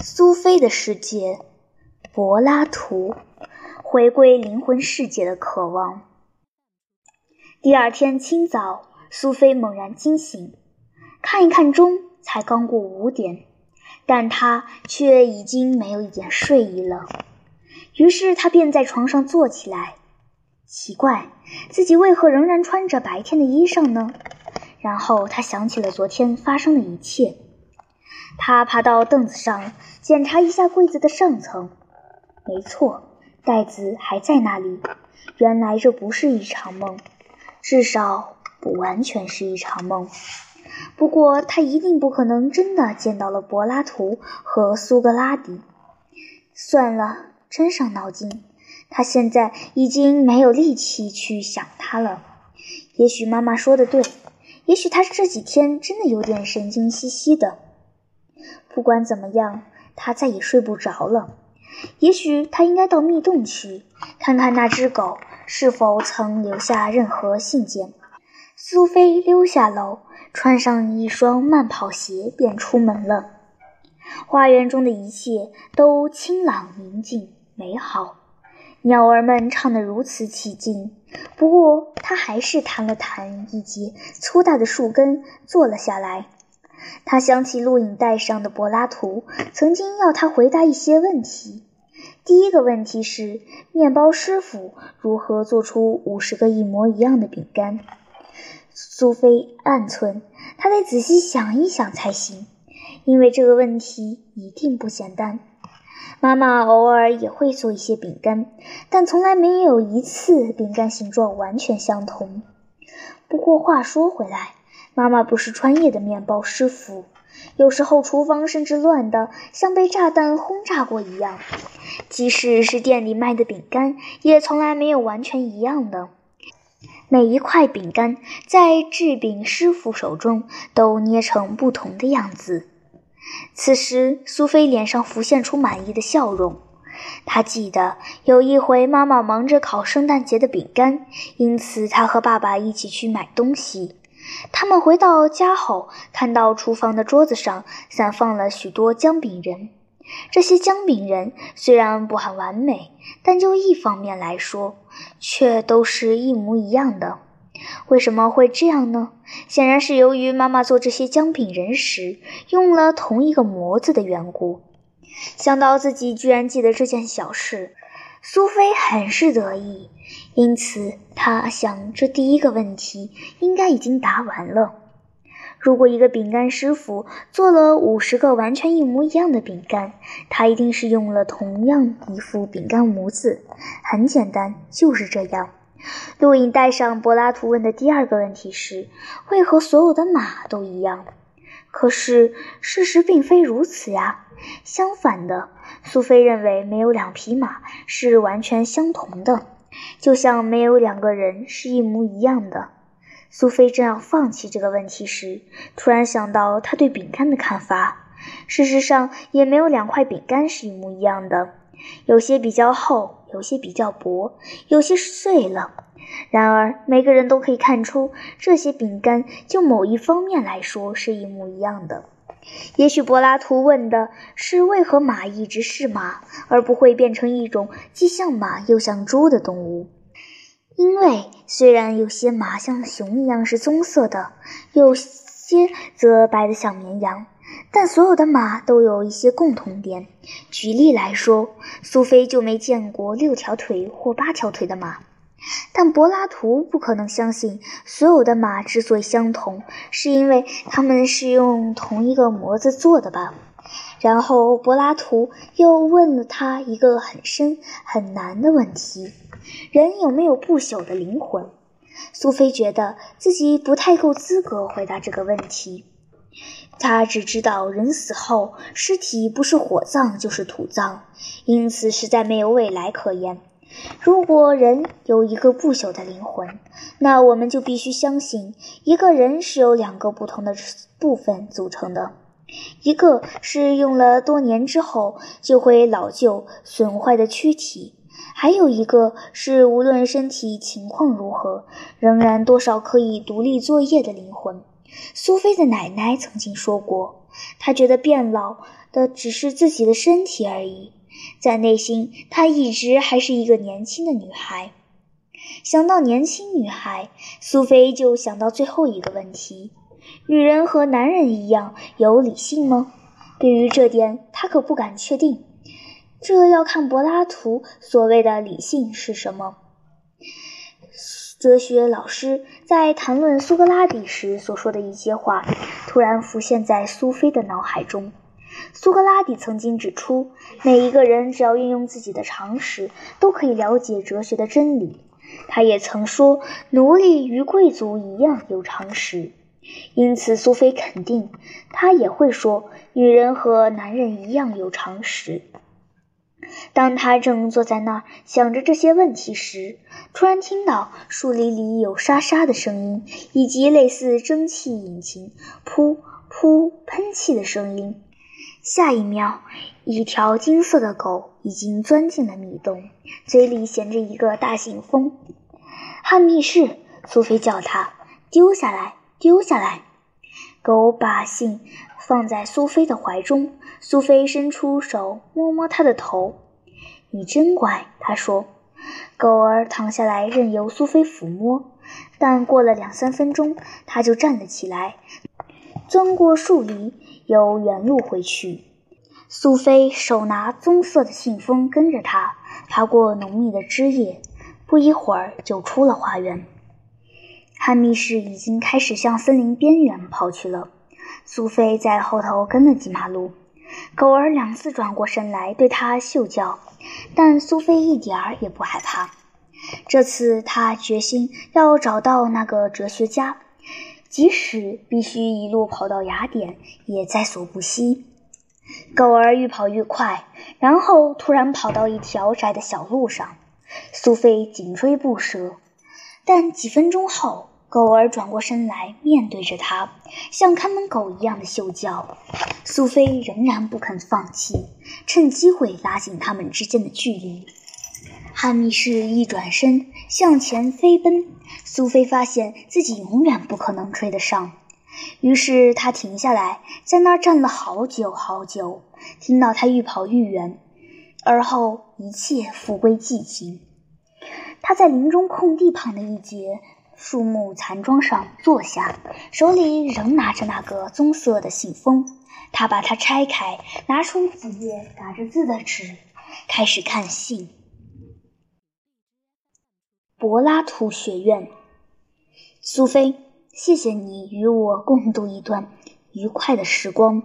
苏菲的世界，柏拉图，回归灵魂世界的渴望。第二天清早，苏菲猛然惊醒，看一看钟，才刚过五点，但她却已经没有一点睡意了。于是她便在床上坐起来，奇怪，自己为何仍然穿着白天的衣裳呢？然后她想起了昨天发生的一切。他爬到凳子上，检查一下柜子的上层。没错，袋子还在那里。原来这不是一场梦，至少不完全是一场梦。不过他一定不可能真的见到了柏拉图和苏格拉底。算了，真伤脑筋。他现在已经没有力气去想他了。也许妈妈说的对，也许他这几天真的有点神经兮兮的。不管怎么样，他再也睡不着了。也许他应该到密洞去，看看那只狗是否曾留下任何信件。苏菲溜下楼，穿上一双慢跑鞋，便出门了。花园中的一切都清朗、宁静、美好，鸟儿们唱得如此起劲。不过，他还是弹了弹一截粗大的树根，坐了下来。他想起录影带上的柏拉图曾经要他回答一些问题。第一个问题是：面包师傅如何做出五十个一模一样的饼干？苏菲暗存，他得仔细想一想才行，因为这个问题一定不简单。妈妈偶尔也会做一些饼干，但从来没有一次饼干形状完全相同。不过话说回来，妈妈不是专业的面包师傅，有时候厨房甚至乱得像被炸弹轰炸过一样。即使是店里卖的饼干，也从来没有完全一样的。每一块饼干在制饼师傅手中都捏成不同的样子。此时，苏菲脸上浮现出满意的笑容。她记得有一回，妈妈忙着烤圣诞节的饼干，因此她和爸爸一起去买东西。他们回到家后，看到厨房的桌子上散放了许多姜饼人。这些姜饼人虽然不很完美，但就一方面来说，却都是一模一样的。为什么会这样呢？显然是由于妈妈做这些姜饼人时用了同一个模子的缘故。想到自己居然记得这件小事，苏菲很是得意。因此，他想，这第一个问题应该已经答完了。如果一个饼干师傅做了五十个完全一模一样的饼干，他一定是用了同样一副饼干模子。很简单，就是这样。录影带上，柏拉图问的第二个问题是：为何所有的马都一样？可是事实并非如此呀。相反的，苏菲认为没有两匹马是完全相同的。就像没有两个人是一模一样的。苏菲正要放弃这个问题时，突然想到她对饼干的看法。事实上，也没有两块饼干是一模一样的，有些比较厚，有些比较薄，有些碎了。然而，每个人都可以看出，这些饼干就某一方面来说是一模一样的。也许柏拉图问的是为何马一直是马，而不会变成一种既像马又像猪的动物。因为虽然有些马像熊一样是棕色的，有些则白得像绵羊，但所有的马都有一些共同点。举例来说，苏菲就没见过六条腿或八条腿的马。但柏拉图不可能相信，所有的马之所以相同，是因为它们是用同一个模子做的吧？然后柏拉图又问了他一个很深很难的问题：人有没有不朽的灵魂？苏菲觉得自己不太够资格回答这个问题。他只知道人死后尸体不是火葬就是土葬，因此实在没有未来可言。如果人有一个不朽的灵魂，那我们就必须相信，一个人是由两个不同的部分组成的：一个是用了多年之后就会老旧损坏的躯体，还有一个是无论身体情况如何，仍然多少可以独立作业的灵魂。苏菲的奶奶曾经说过，她觉得变老的只是自己的身体而已，在内心，她一直还是一个年轻的女孩。想到年轻女孩，苏菲就想到最后一个问题：女人和男人一样有理性吗？对于这点，她可不敢确定。这要看柏拉图所谓的理性是什么。哲学老师在谈论苏格拉底时所说的一些话，突然浮现在苏菲的脑海中。苏格拉底曾经指出，每一个人只要运用自己的常识，都可以了解哲学的真理。他也曾说，奴隶与贵族一样有常识。因此，苏菲肯定，他也会说，女人和男人一样有常识。当他正坐在那儿想着这些问题时，突然听到树林里有沙沙的声音，以及类似蒸汽引擎噗噗喷气的声音。下一秒，一条金色的狗已经钻进了密洞，嘴里衔着一个大信封。汉密士，苏菲叫他丢下来，丢下来。狗把信放在苏菲的怀中，苏菲伸出手摸摸它的头。你真乖，他说。狗儿躺下来，任由苏菲抚摸。但过了两三分钟，它就站了起来，钻过树篱，由原路回去。苏菲手拿棕色的信封，跟着他爬过浓密的枝叶，不一会儿就出了花园。汉密士已经开始向森林边缘跑去了，苏菲在后头跟了几马路。狗儿两次转过身来对他嗅叫。但苏菲一点儿也不害怕。这次她决心要找到那个哲学家，即使必须一路跑到雅典，也在所不惜。狗儿愈跑愈快，然后突然跑到一条窄的小路上。苏菲紧追不舍，但几分钟后，狗儿转过身来，面对着他，像看门狗一样的嗅叫。苏菲仍然不肯放弃，趁机会拉近他们之间的距离。汉密士一转身向前飞奔，苏菲发现自己永远不可能追得上，于是她停下来，在那儿站了好久好久，听到他愈跑愈远，而后一切复归寂静。他在林中空地旁的一节。树木残桩上坐下，手里仍拿着那个棕色的信封。他把它拆开，拿出几页打着字的纸，开始看信。柏拉图学院，苏菲，谢谢你与我共度一段愉快的时光。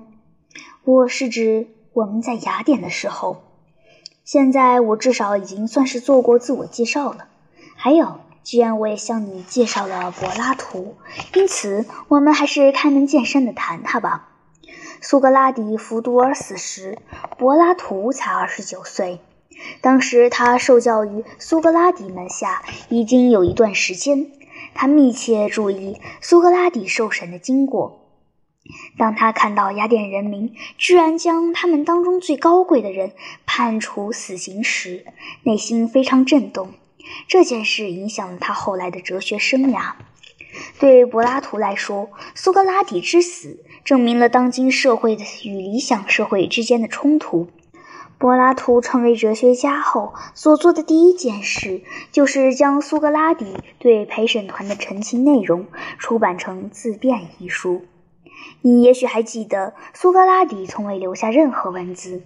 我是指我们在雅典的时候。现在我至少已经算是做过自我介绍了。还有。既然我也向你介绍了柏拉图，因此我们还是开门见山的谈他吧。苏格拉底服毒而死时，柏拉图才二十九岁。当时他受教于苏格拉底门下已经有一段时间，他密切注意苏格拉底受审的经过。当他看到雅典人民居然将他们当中最高贵的人判处死刑时，内心非常震动。这件事影响了他后来的哲学生涯。对柏拉图来说，苏格拉底之死证明了当今社会的与理想社会之间的冲突。柏拉图成为哲学家后所做的第一件事，就是将苏格拉底对陪审团的陈情内容出版成自辩一书。你也许还记得，苏格拉底从未留下任何文字。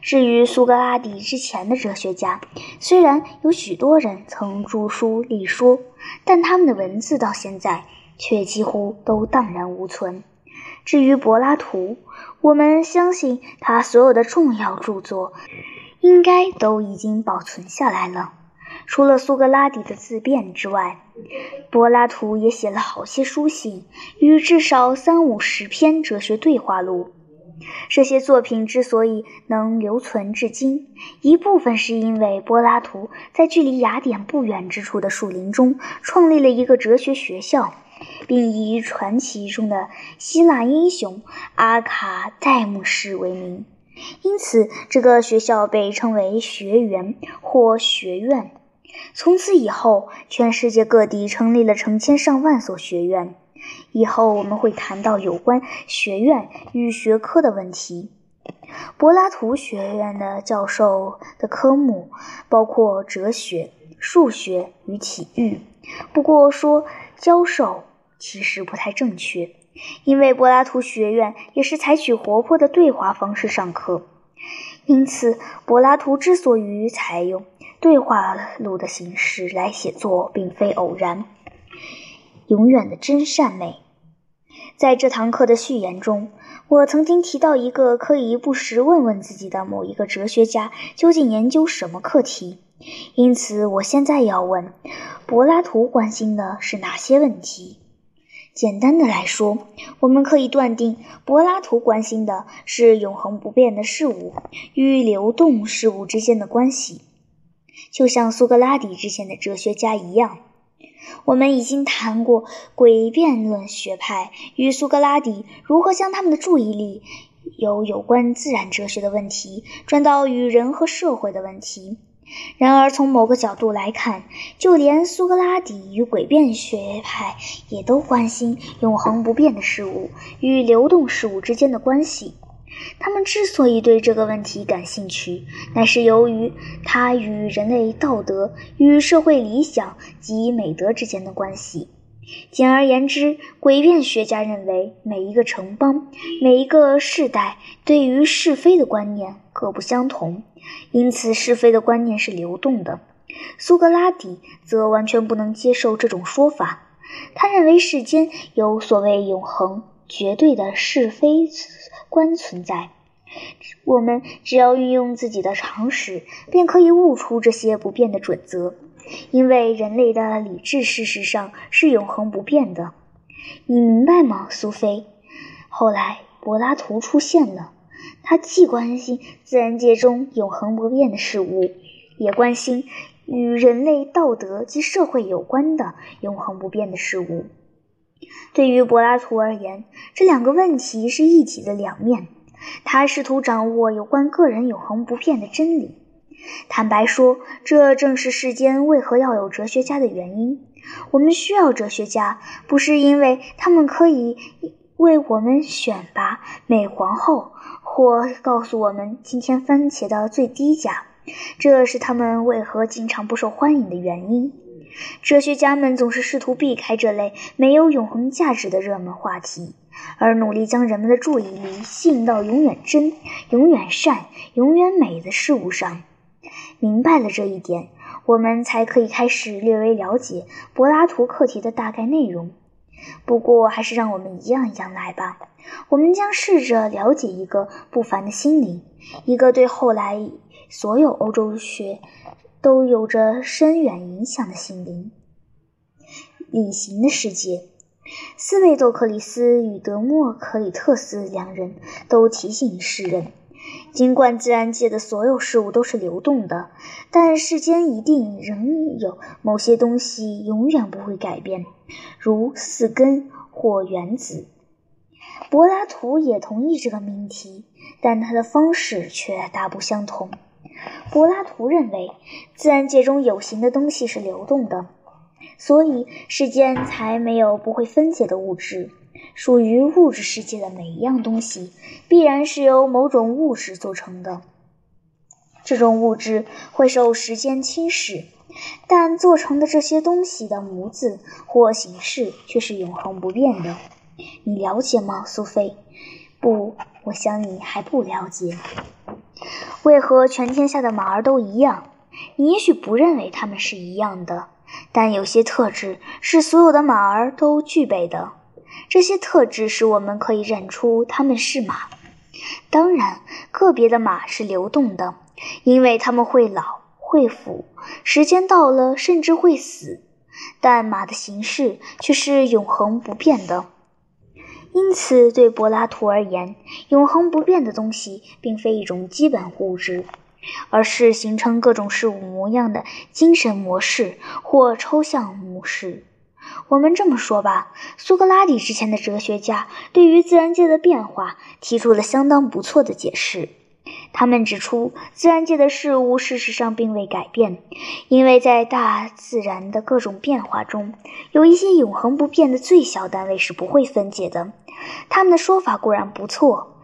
至于苏格拉底之前的哲学家，虽然有许多人曾著书立说，但他们的文字到现在却几乎都荡然无存。至于柏拉图，我们相信他所有的重要著作，应该都已经保存下来了。除了苏格拉底的自辩之外，柏拉图也写了好些书信与至少三五十篇哲学对话录。这些作品之所以能留存至今，一部分是因为柏拉图在距离雅典不远之处的树林中创立了一个哲学学校，并以传奇中的希腊英雄阿卡戴姆斯为名，因此这个学校被称为学园或学院。从此以后，全世界各地成立了成千上万所学院，以后我们会谈到有关学院与学科的问题。柏拉图学院的教授的科目包括哲学、数学与体育。不过说教授其实不太正确，因为柏拉图学院也是采取活泼的对话方式上课。因此，柏拉图之所以采用对话录的形式来写作，并非偶然。永远的真善美，在这堂课的序言中，我曾经提到一个可以不时问问自己的某一个哲学家究竟研究什么课题。因此，我现在要问：柏拉图关心的是哪些问题？简单的来说，我们可以断定，柏拉图关心的是永恒不变的事物与流动事物之间的关系，就像苏格拉底之前的哲学家一样。我们已经谈过诡辩论学派与苏格拉底如何将他们的注意力由有关自然哲学的问题转到与人和社会的问题。然而，从某个角度来看，就连苏格拉底与诡辩学派也都关心永恒不变的事物与流动事物之间的关系。他们之所以对这个问题感兴趣，乃是由于它与人类道德与社会理想及美德之间的关系。简而言之，诡辩学家认为，每一个城邦、每一个世代对于是非的观念各不相同，因此是非的观念是流动的。苏格拉底则完全不能接受这种说法，他认为世间有所谓永恒、绝对的是非观存在。我们只要运用自己的常识，便可以悟出这些不变的准则。因为人类的理智事实上是永恒不变的，你明白吗，苏菲？后来柏拉图出现了，他既关心自然界中永恒不变的事物，也关心与人类道德及社会有关的永恒不变的事物。对于柏拉图而言，这两个问题是一体的两面。他试图掌握有关个人永恒不变的真理。坦白说，这正是世间为何要有哲学家的原因。我们需要哲学家，不是因为他们可以为我们选拔美皇后，或告诉我们今天番茄的最低价，这是他们为何经常不受欢迎的原因。哲学家们总是试图避开这类没有永恒价值的热门话题，而努力将人们的注意力吸引到永远真、永远善、永远美的事物上。明白了这一点，我们才可以开始略微了解柏拉图课题的大概内容。不过，还是让我们一样一样来吧。我们将试着了解一个不凡的心灵，一个对后来所有欧洲学都有着深远影响的心灵——隐形的世界。斯维多克里斯与德莫克里特斯两人都提醒世人。尽管自然界的所有事物都是流动的，但世间一定仍有某些东西永远不会改变，如四根或原子。柏拉图也同意这个命题，但他的方式却大不相同。柏拉图认为，自然界中有形的东西是流动的，所以世间才没有不会分解的物质。属于物质世界的每一样东西，必然是由某种物质做成的。这种物质会受时间侵蚀，但做成的这些东西的模子或形式却是永恒不变的。你了解吗，苏菲？不，我想你还不了解。为何全天下的马儿都一样？你也许不认为它们是一样的，但有些特质是所有的马儿都具备的。这些特质使我们可以认出它们是马。当然，个别的马是流动的，因为它们会老、会腐，时间到了甚至会死。但马的形式却是永恒不变的。因此，对柏拉图而言，永恒不变的东西并非一种基本物质，而是形成各种事物模样的精神模式或抽象模式。我们这么说吧，苏格拉底之前的哲学家对于自然界的变化提出了相当不错的解释。他们指出，自然界的事物事实上并未改变，因为在大自然的各种变化中，有一些永恒不变的最小单位是不会分解的。他们的说法固然不错，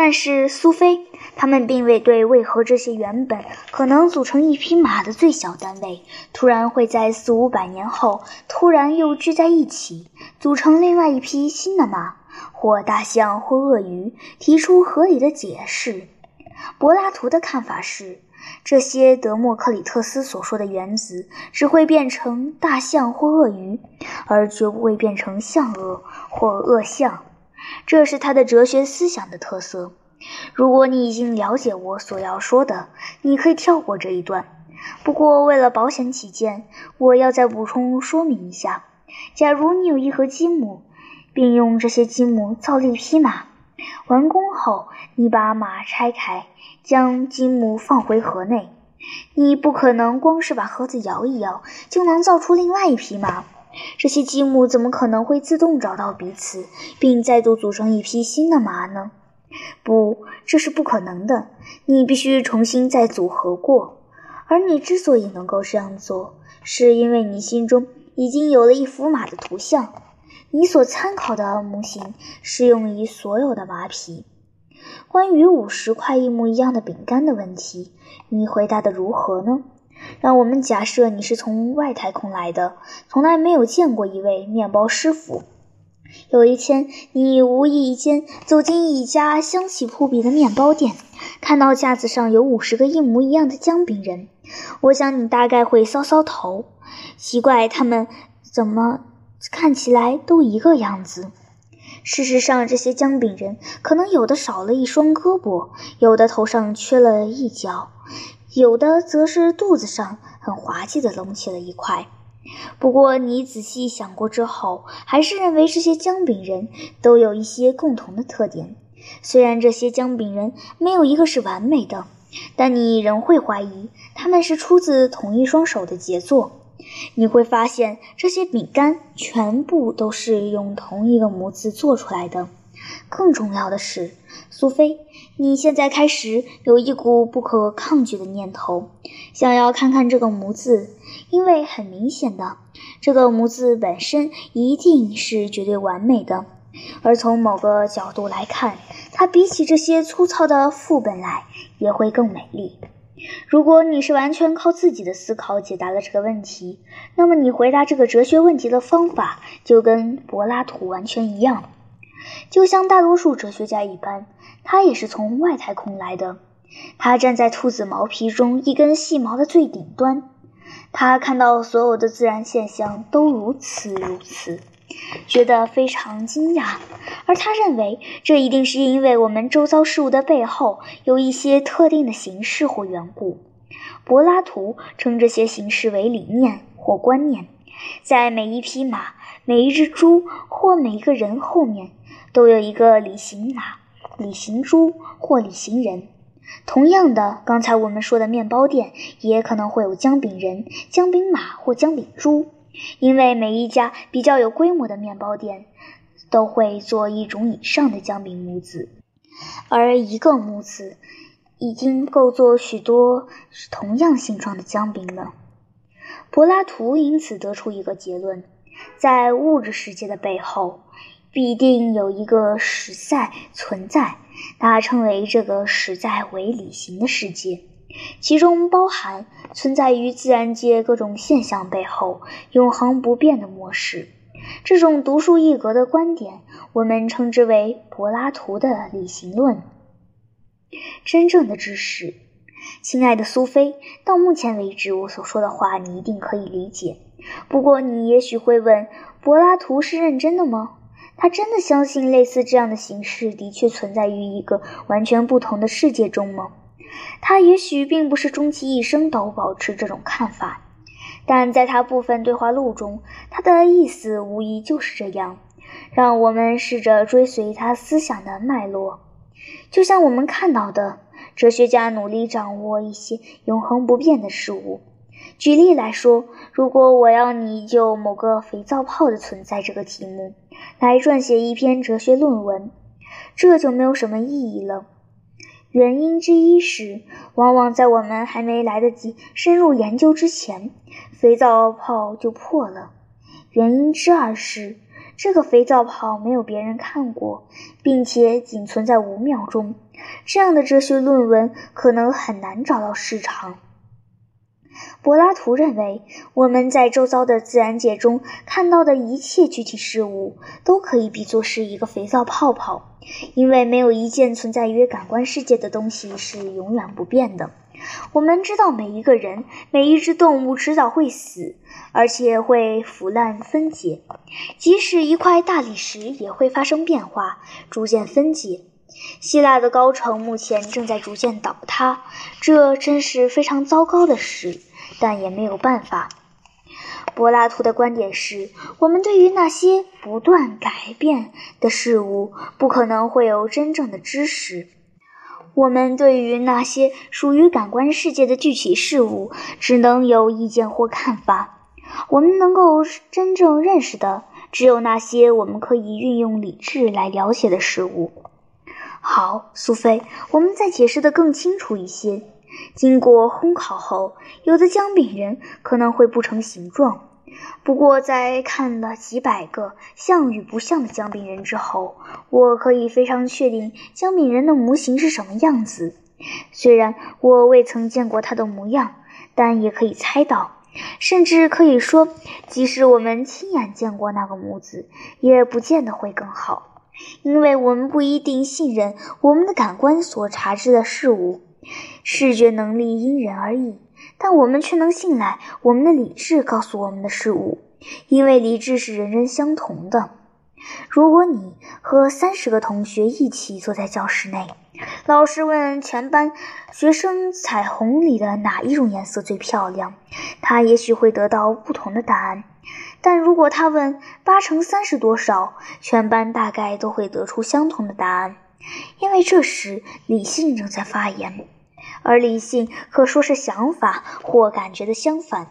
但是苏菲他们并未对为何这些原本可能组成一匹马的最小单位，突然会在四五百年后突然又聚在一起，组成另外一匹新的马，或大象，或鳄鱼，提出合理的解释。柏拉图的看法是，这些德谟克里特斯所说的原子只会变成大象或鳄鱼，而绝不会变成象鳄或鳄象。这是他的哲学思想的特色。如果你已经了解我所要说的，你可以跳过这一段。不过，为了保险起见，我要再补充说明一下：假如你有一盒积木，并用这些积木造了一匹马。完工后，你把马拆开，将积木放回盒内。你不可能光是把盒子摇一摇就能造出另外一匹马。这些积木怎么可能会自动找到彼此，并再度组成一匹新的马呢？不，这是不可能的。你必须重新再组合过。而你之所以能够这样做，是因为你心中已经有了一幅马的图像。你所参考的模型适用于所有的马匹。关于五十块一模一样的饼干的问题，你回答的如何呢？让我们假设你是从外太空来的，从来没有见过一位面包师傅。有一天，你无意间走进一家香气扑鼻的面包店，看到架子上有五十个一模一样的姜饼人。我想你大概会搔搔头，奇怪他们怎么。看起来都一个样子。事实上，这些姜饼人可能有的少了一双胳膊，有的头上缺了一角，有的则是肚子上很滑稽地隆起了一块。不过，你仔细想过之后，还是认为这些姜饼人都有一些共同的特点。虽然这些姜饼人没有一个是完美的，但你仍会怀疑他们是出自同一双手的杰作。你会发现，这些饼干全部都是用同一个模子做出来的。更重要的是，苏菲，你现在开始有一股不可抗拒的念头，想要看看这个模子，因为很明显的，这个模子本身一定是绝对完美的。而从某个角度来看，它比起这些粗糙的副本来，也会更美丽。如果你是完全靠自己的思考解答了这个问题，那么你回答这个哲学问题的方法就跟柏拉图完全一样，就像大多数哲学家一般，他也是从外太空来的。他站在兔子毛皮中一根细毛的最顶端，他看到所有的自然现象都如此如此。觉得非常惊讶，而他认为这一定是因为我们周遭事物的背后有一些特定的形式或缘故。柏拉图称这些形式为理念或观念，在每一匹马、每一只猪或每一个人后面都有一个李行马、李行猪或李行人。同样的，刚才我们说的面包店也可能会有姜饼人、姜饼马或姜饼猪。因为每一家比较有规模的面包店都会做一种以上的姜饼模子，而一个模子已经够做许多同样形状的姜饼了。柏拉图因此得出一个结论：在物质世界的背后，必定有一个实在存在，他称为这个实在为理型的世界。其中包含存在于自然界各种现象背后永恒不变的模式。这种独树一格的观点，我们称之为柏拉图的理型论。真正的知识，亲爱的苏菲，到目前为止，我所说的话你一定可以理解。不过，你也许会问：柏拉图是认真的吗？他真的相信类似这样的形式的确存在于一个完全不同的世界中吗？他也许并不是终其一生都保持这种看法，但在他部分对话录中，他的意思无疑就是这样。让我们试着追随他思想的脉络，就像我们看到的，哲学家努力掌握一些永恒不变的事物。举例来说，如果我要你就某个肥皂泡的存在这个题目来撰写一篇哲学论文，这就没有什么意义了。原因之一是，往往在我们还没来得及深入研究之前，肥皂泡就破了。原因之二是，这个肥皂泡没有别人看过，并且仅存在五秒钟。这样的哲学论文可能很难找到市场。柏拉图认为，我们在周遭的自然界中看到的一切具体事物，都可以比作是一个肥皂泡泡，因为没有一件存在于感官世界的东西是永远不变的。我们知道，每一个人、每一只动物迟早会死，而且会腐烂分解；即使一块大理石也会发生变化，逐渐分解。希腊的高城目前正在逐渐倒塌，这真是非常糟糕的事，但也没有办法。柏拉图的观点是：我们对于那些不断改变的事物，不可能会有真正的知识；我们对于那些属于感官世界的具体事物，只能有意见或看法。我们能够真正认识的，只有那些我们可以运用理智来了解的事物。好，苏菲，我们再解释的更清楚一些。经过烘烤后，有的姜饼人可能会不成形状。不过，在看了几百个像与不像的姜饼人之后，我可以非常确定姜饼人的模型是什么样子。虽然我未曾见过他的模样，但也可以猜到。甚至可以说，即使我们亲眼见过那个模子，也不见得会更好。因为我们不一定信任我们的感官所察知的事物，视觉能力因人而异，但我们却能信赖我们的理智告诉我们的事物，因为理智是人人相同的。如果你和三十个同学一起坐在教室内，老师问全班学生彩虹里的哪一种颜色最漂亮，他也许会得到不同的答案。但如果他问八乘三是多少，全班大概都会得出相同的答案，因为这时理性正在发言，而理性可说是想法或感觉的相反。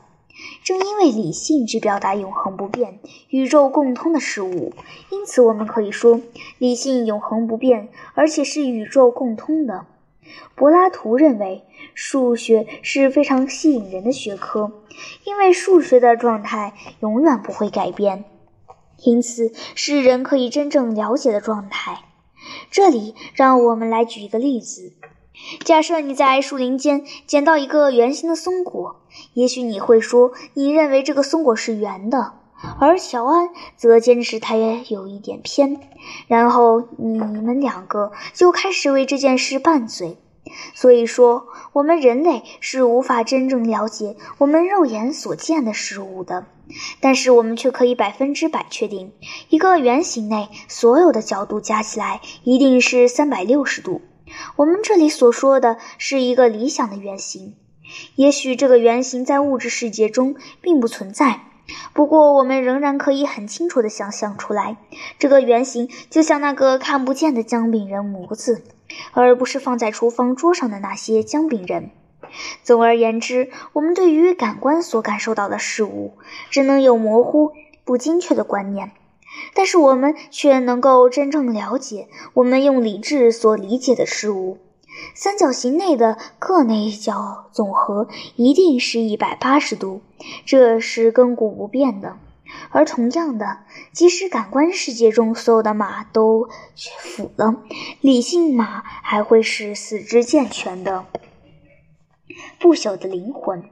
正因为理性只表达永恒不变、宇宙共通的事物，因此我们可以说理性永恒不变，而且是宇宙共通的。柏拉图认为，数学是非常吸引人的学科，因为数学的状态永远不会改变，因此是人可以真正了解的状态。这里，让我们来举一个例子：假设你在树林间捡到一个圆形的松果，也许你会说，你认为这个松果是圆的。而乔安则坚持它也有一点偏，然后你们两个就开始为这件事拌嘴。所以说，我们人类是无法真正了解我们肉眼所见的事物的，但是我们却可以百分之百确定，一个圆形内所有的角度加起来一定是三百六十度。我们这里所说的是一个理想的圆形，也许这个圆形在物质世界中并不存在。不过，我们仍然可以很清楚地想象出来，这个圆形就像那个看不见的姜饼人模子，而不是放在厨房桌上的那些姜饼人。总而言之，我们对于感官所感受到的事物，只能有模糊、不精确的观念，但是我们却能够真正了解我们用理智所理解的事物。三角形内的各内角总和一定是一百八十度，这是亘古不变的。而同样的，即使感官世界中所有的马都腐了，理性马还会是四肢健全的、不朽的灵魂。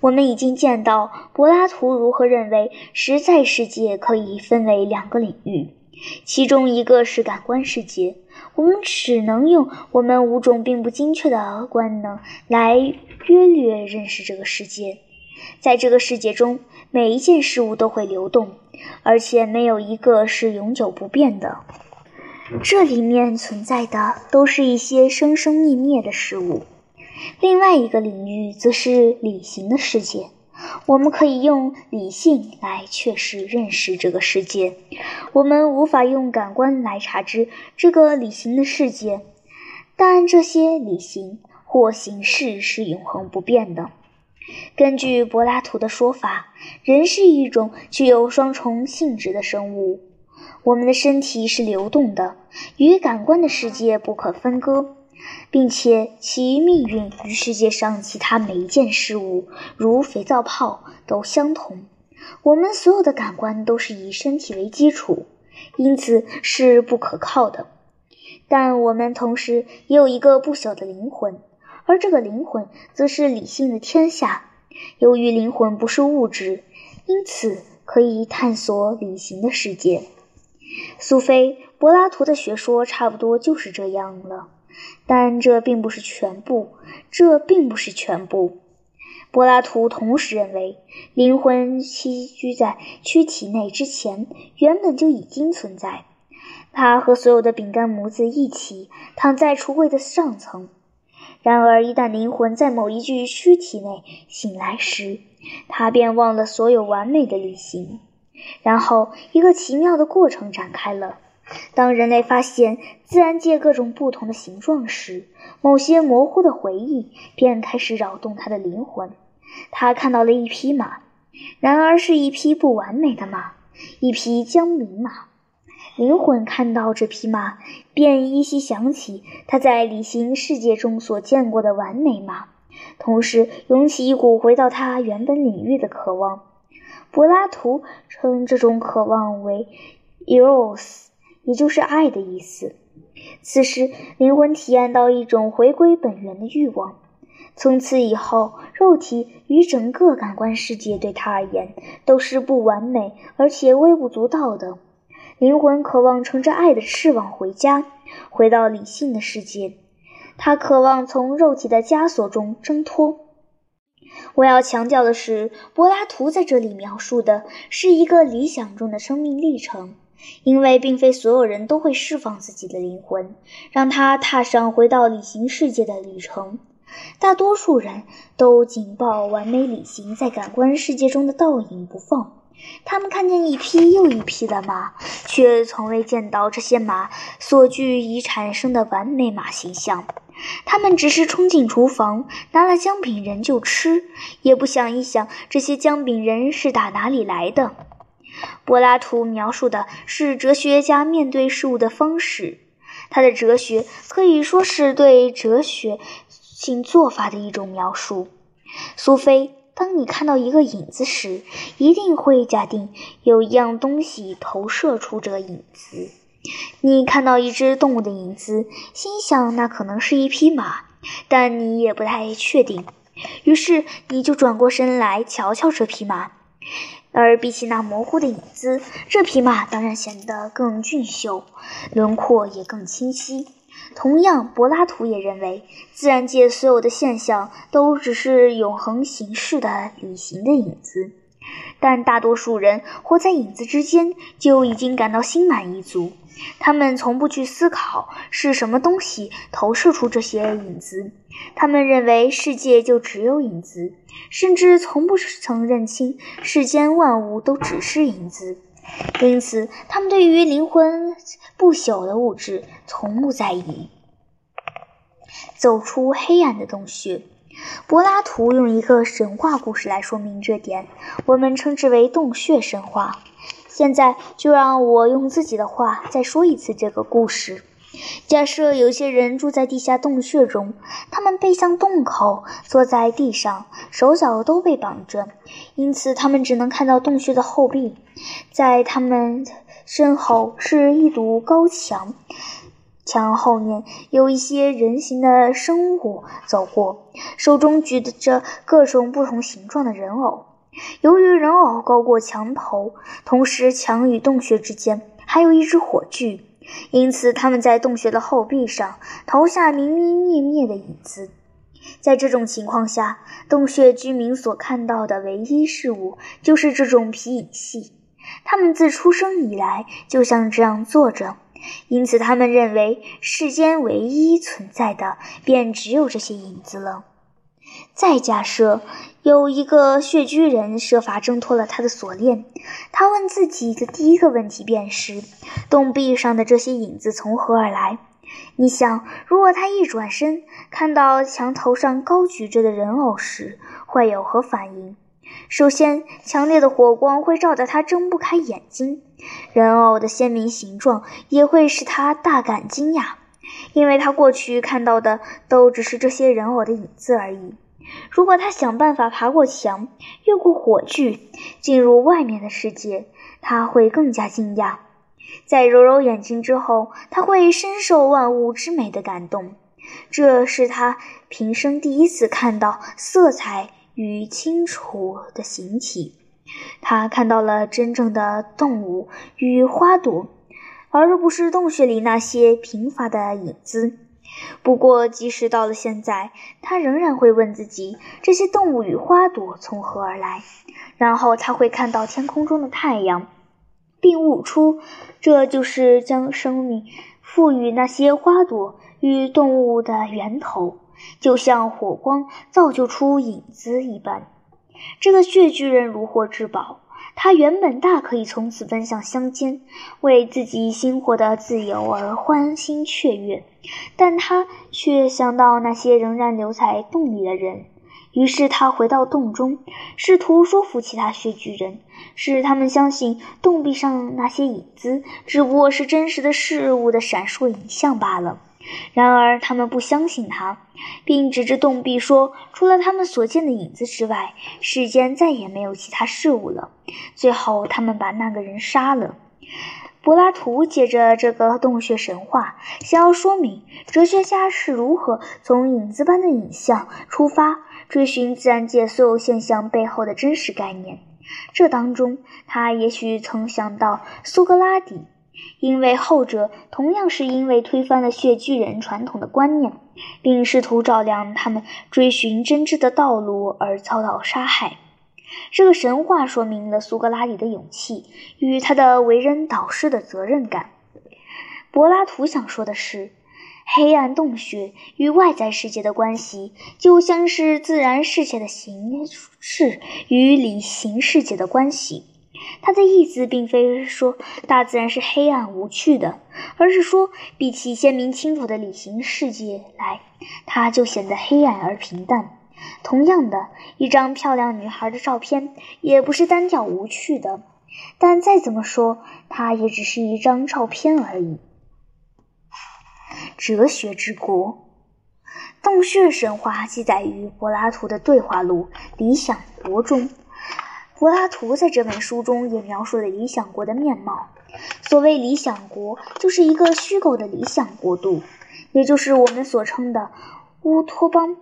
我们已经见到柏拉图如何认为实在世界可以分为两个领域，其中一个是感官世界。我们只能用我们五种并不精确的官能来约略认识这个世界。在这个世界中，每一件事物都会流动，而且没有一个是永久不变的。这里面存在的都是一些生生灭灭的事物。另外一个领域则是理性的世界。我们可以用理性来确实认识这个世界，我们无法用感官来察知这个理性的世界，但这些理性或形式是永恒不变的。根据柏拉图的说法，人是一种具有双重性质的生物，我们的身体是流动的，与感官的世界不可分割。并且其命运与世界上其他每一件事物，如肥皂泡，都相同。我们所有的感官都是以身体为基础，因此是不可靠的。但我们同时也有一个不朽的灵魂，而这个灵魂则是理性的天下。由于灵魂不是物质，因此可以探索理性的世界。苏菲·柏拉图的学说差不多就是这样了，但这并不是全部。这并不是全部。柏拉图同时认为，灵魂栖居在躯体内之前，原本就已经存在。它和所有的饼干模子一起躺在橱柜的上层。然而，一旦灵魂在某一具躯体内醒来时，他便忘了所有完美的旅行。然后，一个奇妙的过程展开了。当人类发现自然界各种不同的形状时，某些模糊的回忆便开始扰动他的灵魂。他看到了一匹马，然而是一匹不完美的马，一匹江明马。灵魂看到这匹马，便依稀想起他在理性世界中所见过的完美马，同时涌起一股回到他原本领域的渴望。柏拉图称这种渴望为 “eros”，也就是爱的意思。此时，灵魂体验到一种回归本源的欲望。从此以后，肉体与整个感官世界对他而言都是不完美而且微不足道的。灵魂渴望乘着爱的翅膀回家，回到理性的世界。他渴望从肉体的枷锁中挣脱。我要强调的是，柏拉图在这里描述的是一个理想中的生命历程，因为并非所有人都会释放自己的灵魂，让他踏上回到理性世界的旅程。大多数人都紧抱完美理性在感官世界中的倒影不放。他们看见一匹又一匹的马，却从未见到这些马所具已产生的完美马形象。他们只是冲进厨房，拿了姜饼人就吃，也不想一想这些姜饼人是打哪里来的。柏拉图描述的是哲学家面对事物的方式，他的哲学可以说是对哲学性做法的一种描述。苏菲。当你看到一个影子时，一定会假定有一样东西投射出这个影子。你看到一只动物的影子，心想那可能是一匹马，但你也不太确定。于是你就转过身来瞧瞧这匹马，而比起那模糊的影子，这匹马当然显得更俊秀，轮廓也更清晰。同样，柏拉图也认为，自然界所有的现象都只是永恒形式的旅行的影子。但大多数人活在影子之间，就已经感到心满意足。他们从不去思考是什么东西投射出这些影子，他们认为世界就只有影子，甚至从不曾认清世间万物都只是影子。因此，他们对于灵魂不朽的物质从不在意。走出黑暗的洞穴，柏拉图用一个神话故事来说明这点，我们称之为洞穴神话。现在就让我用自己的话再说一次这个故事。假设有些人住在地下洞穴中，他们背向洞口，坐在地上，手脚都被绑着，因此他们只能看到洞穴的后壁。在他们身后是一堵高墙，墙后面有一些人形的生物走过，手中举着各种不同形状的人偶。由于人偶高过墙头，同时墙与洞穴之间还有一只火炬。因此，他们在洞穴的后壁上投下明明灭灭的影子。在这种情况下，洞穴居民所看到的唯一事物就是这种皮影戏。他们自出生以来就像这样坐着，因此他们认为世间唯一存在的便只有这些影子了。再假设有一个穴居人设法挣脱了他的锁链，他问自己的第一个问题便是：洞壁上的这些影子从何而来？你想，如果他一转身看到墙头上高举着的人偶时，会有何反应？首先，强烈的火光会照得他睁不开眼睛；人偶的鲜明形状也会使他大感惊讶。因为他过去看到的都只是这些人偶的影子而已。如果他想办法爬过墙，越过火炬，进入外面的世界，他会更加惊讶。在揉揉眼睛之后，他会深受万物之美的感动。这是他平生第一次看到色彩与清楚的形体。他看到了真正的动物与花朵，而不是洞穴里那些贫乏的影子。不过，即使到了现在，他仍然会问自己：这些动物与花朵从何而来？然后他会看到天空中的太阳，并悟出，这就是将生命赋予那些花朵与动物的源头，就像火光造就出影子一般。这个血巨人如获至宝。他原本大可以从此奔向乡间，为自己新获得自由而欢欣雀跃，但他却想到那些仍然留在洞里的人，于是他回到洞中，试图说服其他血巨人，使他们相信洞壁上那些影子只不过是真实的事物的闪烁影像罢了。然而，他们不相信他，并指着洞壁说：“除了他们所见的影子之外，世间再也没有其他事物了。”最后，他们把那个人杀了。柏拉图借着这个洞穴神话，想要说明哲学家是如何从影子般的影像出发，追寻自然界所有现象背后的真实概念。这当中，他也许曾想到苏格拉底。因为后者同样是因为推翻了血巨人传统的观念，并试图照亮他们追寻真知的道路而遭到杀害。这个神话说明了苏格拉底的勇气与他的为人导师的责任感。柏拉图想说的是，黑暗洞穴与外在世界的关系，就像是自然世界的形式与理性世界的关系。他的意思并非说大自然是黑暗无趣的，而是说，比起鲜明清楚的理性世界来，它就显得黑暗而平淡。同样的，一张漂亮女孩的照片也不是单调无趣的，但再怎么说，它也只是一张照片而已。哲学之国，洞穴神话记载于柏拉图的对话录《理想国》中。柏拉图在这本书中也描述了理想国的面貌。所谓理想国，就是一个虚构的理想国度，也就是我们所称的乌托邦。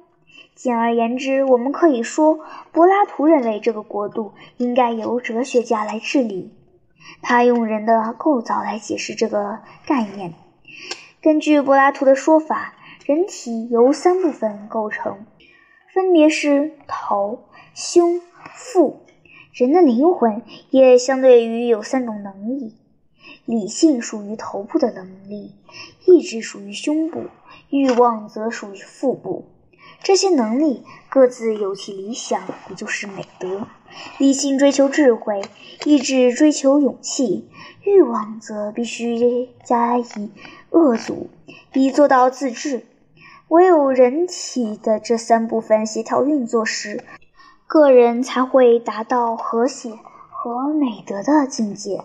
简而言之，我们可以说，柏拉图认为这个国度应该由哲学家来治理。他用人的构造来解释这个概念。根据柏拉图的说法，人体由三部分构成，分别是头、胸、腹。人的灵魂也相对于有三种能力：理性属于头部的能力，意志属于胸部，欲望则属于腹部。这些能力各自有其理想，也就是美德。理性追求智慧，意志追求勇气，欲望则必须加以遏阻，以做到自治。唯有人体的这三部分协调运作时，个人才会达到和谐和美德的境界。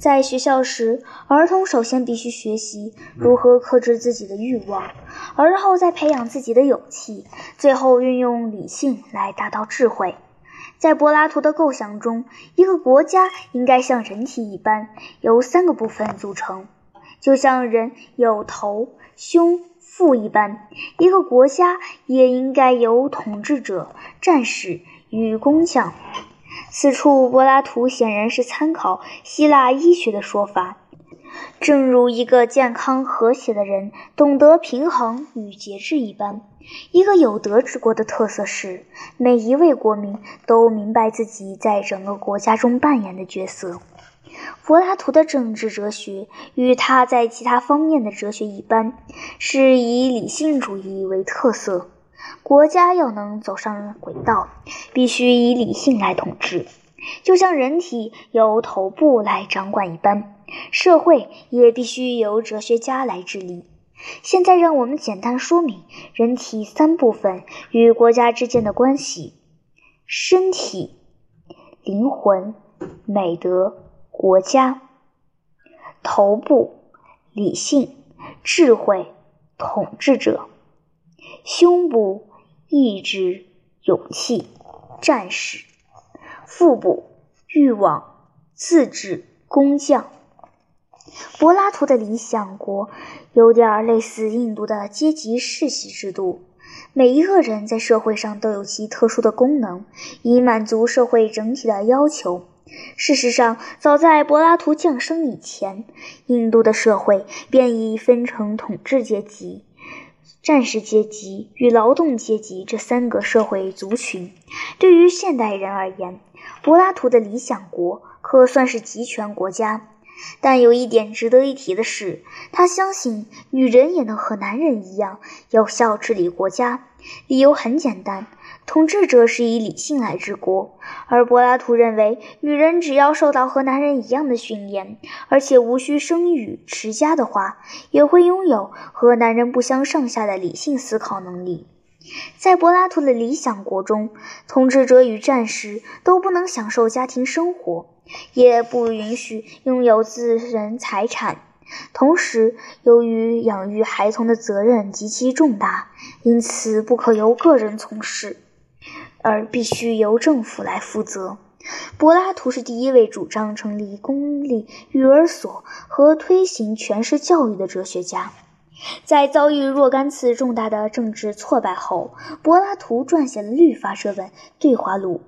在学校时，儿童首先必须学习如何克制自己的欲望，而后再培养自己的勇气，最后运用理性来达到智慧。在柏拉图的构想中，一个国家应该像人体一般，由三个部分组成，就像人有头、胸。腹一般，一个国家也应该由统治者、战士与工匠。此处，柏拉图显然是参考希腊医学的说法。正如一个健康和谐的人懂得平衡与节制一般，一个有德之国的特色是，每一位国民都明白自己在整个国家中扮演的角色。柏拉图的政治哲学与他在其他方面的哲学一般，是以理性主义为特色。国家要能走上轨道，必须以理性来统治，就像人体由头部来掌管一般，社会也必须由哲学家来治理。现在，让我们简单说明人体三部分与国家之间的关系：身体、灵魂、美德。国家头部理性智慧统治者；胸部意志、勇气、战士；腹部欲望、自治、工匠。柏拉图的理想国有点类似印度的阶级世袭制度，每一个人在社会上都有其特殊的功能，以满足社会整体的要求。事实上，早在柏拉图降生以前，印度的社会便已分成统治阶级、战士阶级与劳动阶级这三个社会族群。对于现代人而言，柏拉图的理想国可算是集权国家。但有一点值得一提的是，他相信女人也能和男人一样有效治理国家。理由很简单。统治者是以理性来治国，而柏拉图认为，女人只要受到和男人一样的训练，而且无需生育持家的话，也会拥有和男人不相上下的理性思考能力。在柏拉图的理想国中，统治者与战士都不能享受家庭生活，也不允许拥有私人财产。同时，由于养育孩童的责任极其重大，因此不可由个人从事。而必须由政府来负责。柏拉图是第一位主张成立公立育儿所和推行全市教育的哲学家。在遭遇若干次重大的政治挫败后，柏拉图撰写了《律法》这本对话录。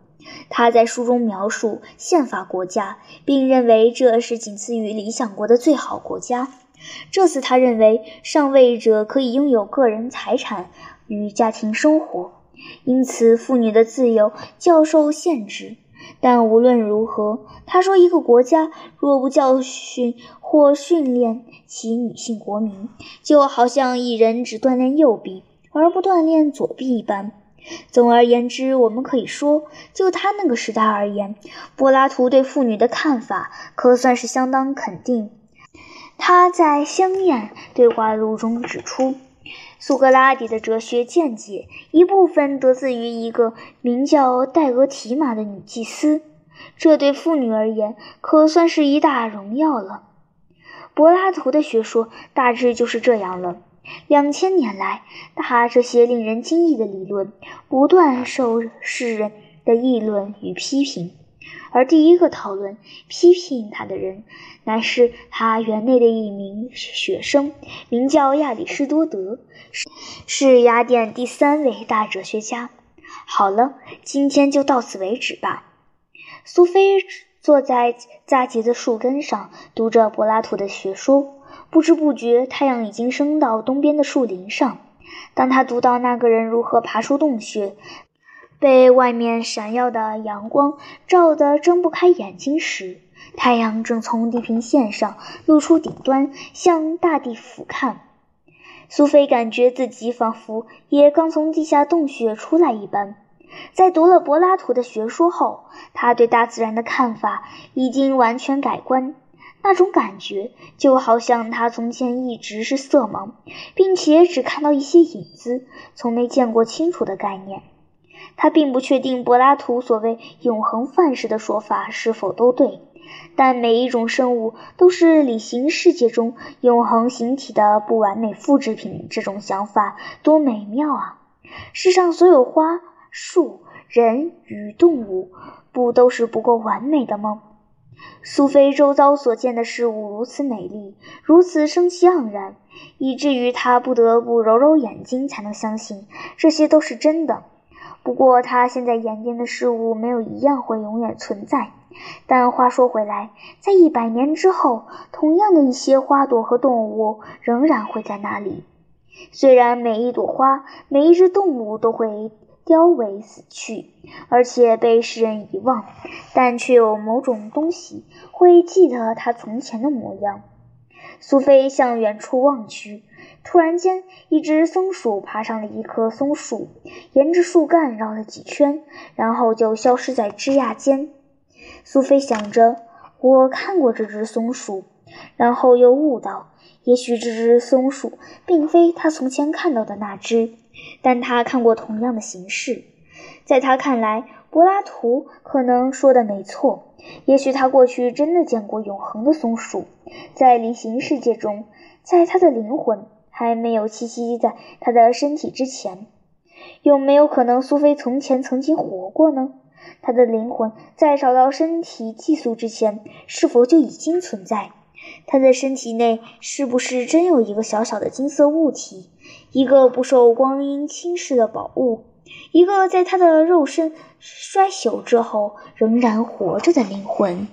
他在书中描述宪法国家，并认为这是仅次于理想国的最好国家。这次，他认为上位者可以拥有个人财产与家庭生活。因此，妇女的自由较受限制。但无论如何，他说，一个国家若不教训或训练其女性国民，就好像一人只锻炼右臂而不锻炼左臂一般。总而言之，我们可以说，就他那个时代而言，柏拉图对妇女的看法可算是相当肯定。他在《香艳对话录》中指出。苏格拉底的哲学见解一部分得自于一个名叫戴俄提玛的女祭司，这对妇女而言可算是一大荣耀了。柏拉图的学说大致就是这样了。两千年来，他这些令人惊异的理论不断受世人的议论与批评。而第一个讨论、批评他的人，乃是他园内的一名学生，名叫亚里士多德，是雅典第三位大哲学家。好了，今天就到此为止吧。苏菲坐在扎结的树根上，读着柏拉图的学说。不知不觉，太阳已经升到东边的树林上。当他读到那个人如何爬出洞穴，被外面闪耀的阳光照得睁不开眼睛时，太阳正从地平线上露出顶端，向大地俯瞰。苏菲感觉自己仿佛也刚从地下洞穴出来一般。在读了柏拉图的学说后，他对大自然的看法已经完全改观。那种感觉就好像他从前一直是色盲，并且只看到一些影子，从没见过清楚的概念。他并不确定柏拉图所谓“永恒范式”的说法是否都对，但每一种生物都是理型世界中永恒形体的不完美复制品。这种想法多美妙啊！世上所有花、树、人与动物，不都是不够完美的吗？苏菲周遭所见的事物如此美丽，如此生气盎然，以至于她不得不揉揉眼睛才能相信这些都是真的。不过，他现在眼见的事物没有一样会永远存在。但话说回来，在一百年之后，同样的一些花朵和动物仍然会在那里。虽然每一朵花、每一只动物都会凋萎死去，而且被世人遗忘，但却有某种东西会记得它从前的模样。苏菲向远处望去。突然间，一只松鼠爬上了一棵松树，沿着树干绕了几圈，然后就消失在枝桠间。苏菲想着：“我看过这只松鼠。”然后又悟到，也许这只松鼠并非她从前看到的那只，但她看过同样的形式。在她看来，柏拉图可能说的没错。也许他过去真的见过永恒的松鼠，在离形世界中，在他的灵魂。还没有栖息在他的身体之前，有没有可能苏菲从前曾经活过呢？他的灵魂在找到身体寄宿之前，是否就已经存在？他的身体内是不是真有一个小小的金色物体，一个不受光阴侵蚀的宝物，一个在他的肉身衰朽之后仍然活着的灵魂？